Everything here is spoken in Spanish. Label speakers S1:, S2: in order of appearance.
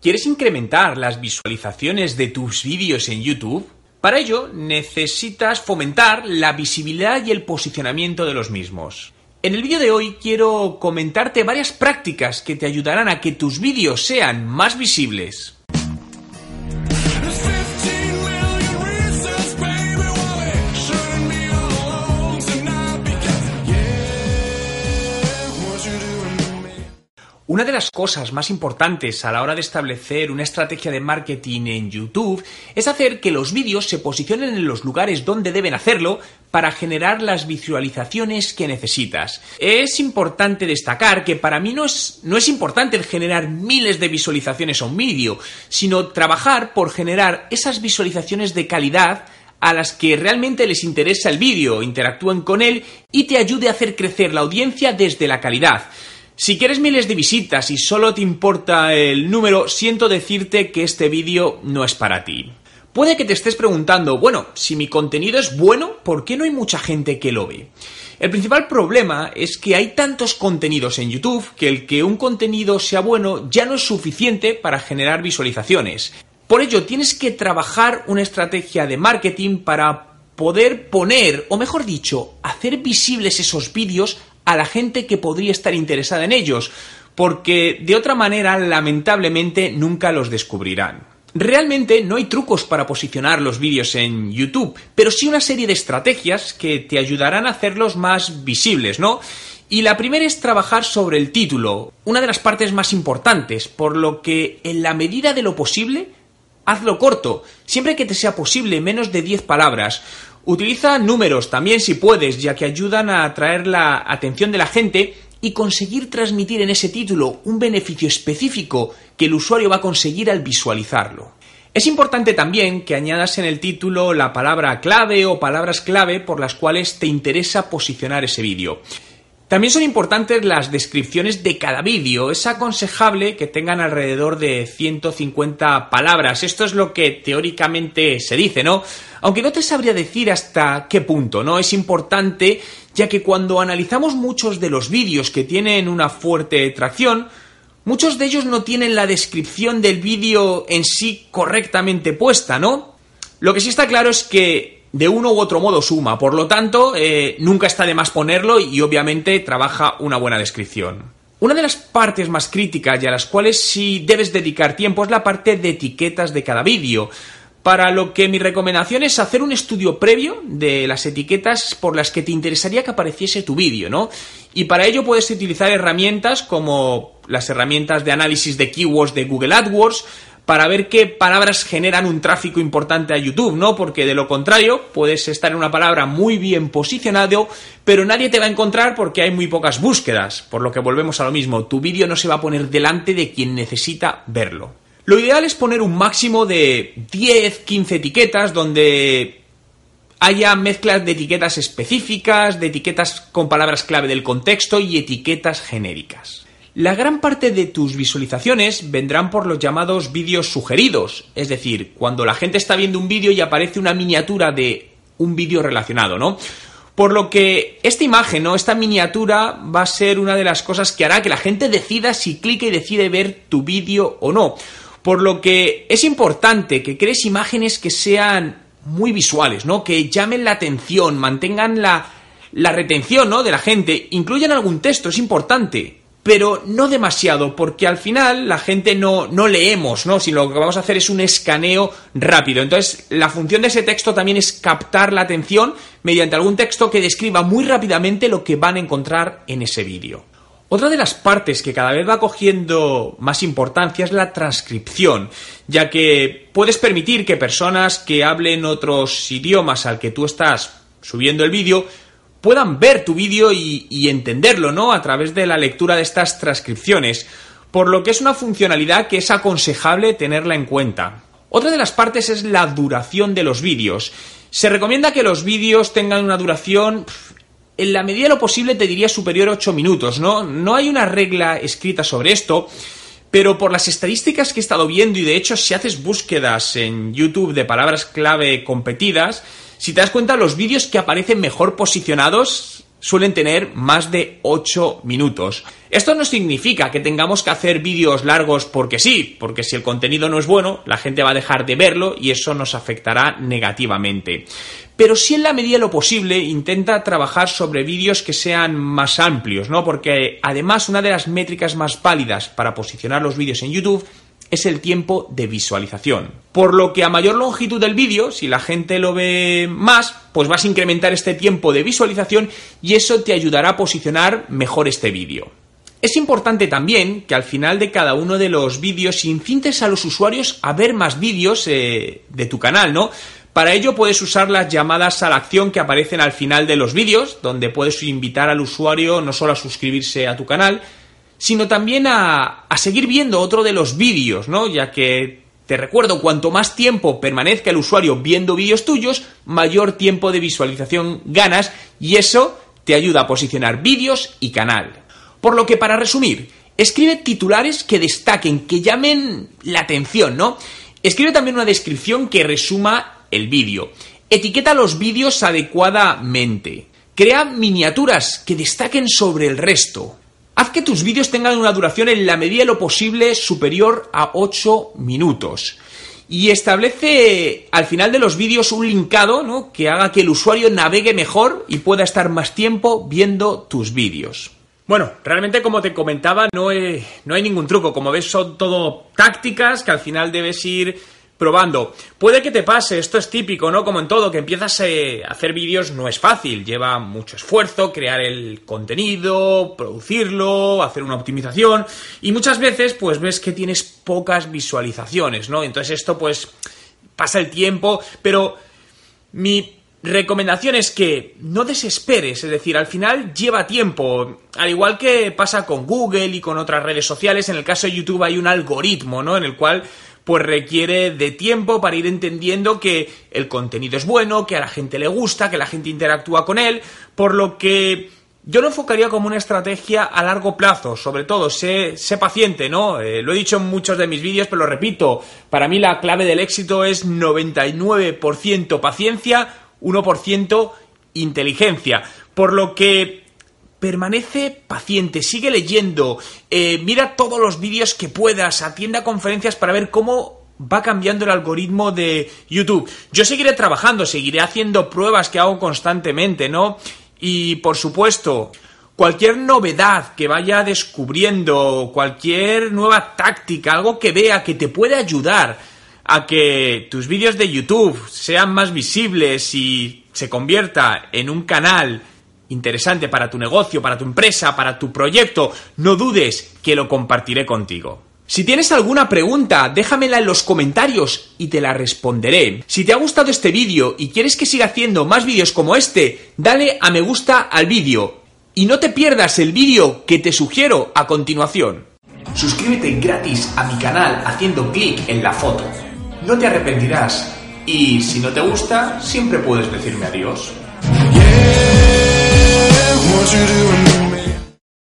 S1: ¿Quieres incrementar las visualizaciones de tus vídeos en YouTube? Para ello necesitas fomentar la visibilidad y el posicionamiento de los mismos. En el vídeo de hoy quiero comentarte varias prácticas que te ayudarán a que tus vídeos sean más visibles. Una de las cosas más importantes a la hora de establecer una estrategia de marketing en YouTube es hacer que los vídeos se posicionen en los lugares donde deben hacerlo para generar las visualizaciones que necesitas. Es importante destacar que para mí no es, no es importante generar miles de visualizaciones a un vídeo, sino trabajar por generar esas visualizaciones de calidad a las que realmente les interesa el vídeo, interactúen con él y te ayude a hacer crecer la audiencia desde la calidad. Si quieres miles de visitas y solo te importa el número, siento decirte que este vídeo no es para ti. Puede que te estés preguntando, bueno, si mi contenido es bueno, ¿por qué no hay mucha gente que lo ve? El principal problema es que hay tantos contenidos en YouTube que el que un contenido sea bueno ya no es suficiente para generar visualizaciones. Por ello, tienes que trabajar una estrategia de marketing para poder poner, o mejor dicho, hacer visibles esos vídeos a la gente que podría estar interesada en ellos, porque de otra manera lamentablemente nunca los descubrirán. Realmente no hay trucos para posicionar los vídeos en YouTube, pero sí una serie de estrategias que te ayudarán a hacerlos más visibles, ¿no? Y la primera es trabajar sobre el título, una de las partes más importantes, por lo que en la medida de lo posible, hazlo corto, siempre que te sea posible, menos de 10 palabras. Utiliza números también si puedes, ya que ayudan a atraer la atención de la gente y conseguir transmitir en ese título un beneficio específico que el usuario va a conseguir al visualizarlo. Es importante también que añadas en el título la palabra clave o palabras clave por las cuales te interesa posicionar ese vídeo. También son importantes las descripciones de cada vídeo. Es aconsejable que tengan alrededor de 150 palabras. Esto es lo que teóricamente se dice, ¿no? Aunque no te sabría decir hasta qué punto, ¿no? Es importante ya que cuando analizamos muchos de los vídeos que tienen una fuerte tracción, muchos de ellos no tienen la descripción del vídeo en sí correctamente puesta, ¿no? Lo que sí está claro es que de uno u otro modo suma. Por lo tanto, eh, nunca está de más ponerlo y obviamente trabaja una buena descripción. Una de las partes más críticas y a las cuales sí debes dedicar tiempo es la parte de etiquetas de cada vídeo. Para lo que mi recomendación es hacer un estudio previo de las etiquetas por las que te interesaría que apareciese tu vídeo, ¿no? Y para ello puedes utilizar herramientas como las herramientas de análisis de keywords de Google AdWords, para ver qué palabras generan un tráfico importante a YouTube, ¿no? Porque de lo contrario, puedes estar en una palabra muy bien posicionado, pero nadie te va a encontrar porque hay muy pocas búsquedas. Por lo que volvemos a lo mismo, tu vídeo no se va a poner delante de quien necesita verlo. Lo ideal es poner un máximo de 10, 15 etiquetas donde haya mezclas de etiquetas específicas, de etiquetas con palabras clave del contexto y etiquetas genéricas. La gran parte de tus visualizaciones vendrán por los llamados vídeos sugeridos, es decir, cuando la gente está viendo un vídeo y aparece una miniatura de un vídeo relacionado, ¿no? Por lo que esta imagen o esta miniatura va a ser una de las cosas que hará que la gente decida si clica y decide ver tu vídeo o no. Por lo que es importante que crees imágenes que sean muy visuales, ¿no? Que llamen la atención, mantengan la, la retención, ¿no? De la gente, incluyan algún texto, es importante pero no demasiado, porque al final la gente no, no leemos, ¿no? Sino lo que vamos a hacer es un escaneo rápido. Entonces, la función de ese texto también es captar la atención mediante algún texto que describa muy rápidamente lo que van a encontrar en ese vídeo. Otra de las partes que cada vez va cogiendo más importancia es la transcripción, ya que puedes permitir que personas que hablen otros idiomas al que tú estás subiendo el vídeo puedan ver tu vídeo y, entenderlo, ¿no? A través de la lectura de estas transcripciones, por lo que es una funcionalidad que es aconsejable tenerla en cuenta. Otra de las partes es la duración de los vídeos. Se recomienda que los vídeos tengan una duración en la medida de lo posible te diría superior a 8 minutos, ¿no? No hay una regla escrita sobre esto, pero por las estadísticas que he estado viendo y de hecho si haces búsquedas en YouTube de palabras clave competidas, si te das cuenta, los vídeos que aparecen mejor posicionados suelen tener más de 8 minutos. Esto no significa que tengamos que hacer vídeos largos porque sí, porque si el contenido no es bueno, la gente va a dejar de verlo y eso nos afectará negativamente. Pero si en la medida de lo posible intenta trabajar sobre vídeos que sean más amplios, ¿no? Porque además una de las métricas más válidas para posicionar los vídeos en YouTube es el tiempo de visualización. Por lo que a mayor longitud del vídeo, si la gente lo ve más, pues vas a incrementar este tiempo de visualización y eso te ayudará a posicionar mejor este vídeo. Es importante también que al final de cada uno de los vídeos incites a los usuarios a ver más vídeos eh, de tu canal, ¿no? Para ello puedes usar las llamadas a la acción que aparecen al final de los vídeos, donde puedes invitar al usuario no solo a suscribirse a tu canal, sino también a, seguir viendo otro de los vídeos, ¿no? Ya que te recuerdo, cuanto más tiempo permanezca el usuario viendo vídeos tuyos, mayor tiempo de visualización ganas y eso te ayuda a posicionar vídeos y canal. Por lo que, para resumir, escribe titulares que destaquen, que llamen la atención, ¿no? Escribe también una descripción que resuma el vídeo. Etiqueta los vídeos adecuadamente. Crea miniaturas que destaquen sobre el resto. Haz que tus vídeos tengan una duración en la medida de lo posible superior a 8 minutos. Y establece al final de los vídeos un linkado ¿no? que haga que el usuario navegue mejor y pueda estar más tiempo viendo tus vídeos. Bueno, realmente como te comentaba, no, no hay ningún truco. Como ves, son todo tácticas que al final debes ir probando. Puede que te pase, esto es típico, ¿no? Como en todo, que empiezas eh, a hacer vídeos no es fácil, lleva mucho esfuerzo crear el contenido, producirlo, hacer una optimización y muchas veces pues ves que tienes pocas visualizaciones, ¿no? Entonces esto pues pasa el tiempo, pero mi recomendación es que no desesperes, es decir, al final lleva tiempo, al igual que pasa con Google y con otras redes sociales, en el caso de YouTube hay un algoritmo, ¿no? En el cual pues requiere de tiempo para ir entendiendo que el contenido es bueno, que a la gente le gusta, que la gente interactúa con él, por lo que yo lo enfocaría como una estrategia a largo plazo, sobre todo, sé, paciente, ¿no? Eh, lo he dicho en muchos de mis vídeos, pero lo repito, para mí la clave del éxito es 99% paciencia, 1% inteligencia, por lo que permanece paciente, sigue leyendo, eh, mira todos los vídeos que puedas, atienda conferencias para ver cómo va cambiando el algoritmo de YouTube. Yo seguiré trabajando, seguiré haciendo pruebas que hago constantemente, ¿no? Y por supuesto, cualquier novedad que vaya descubriendo, cualquier nueva táctica, algo que vea que te puede ayudar a que tus vídeos de YouTube sean más visibles y se convierta en un canal interesante para tu negocio, para tu empresa, para tu proyecto, no dudes que lo compartiré contigo. Si tienes alguna pregunta, déjamela en los comentarios y te la responderé. Si te ha gustado este vídeo y quieres que siga haciendo más vídeos como este, dale a me gusta al vídeo. Y no te pierdas el vídeo que te sugiero a continuación. Suscríbete gratis a mi canal haciendo clic en la foto. No te arrepentirás. Y si no te gusta, siempre puedes decirme adiós. want you to remember me.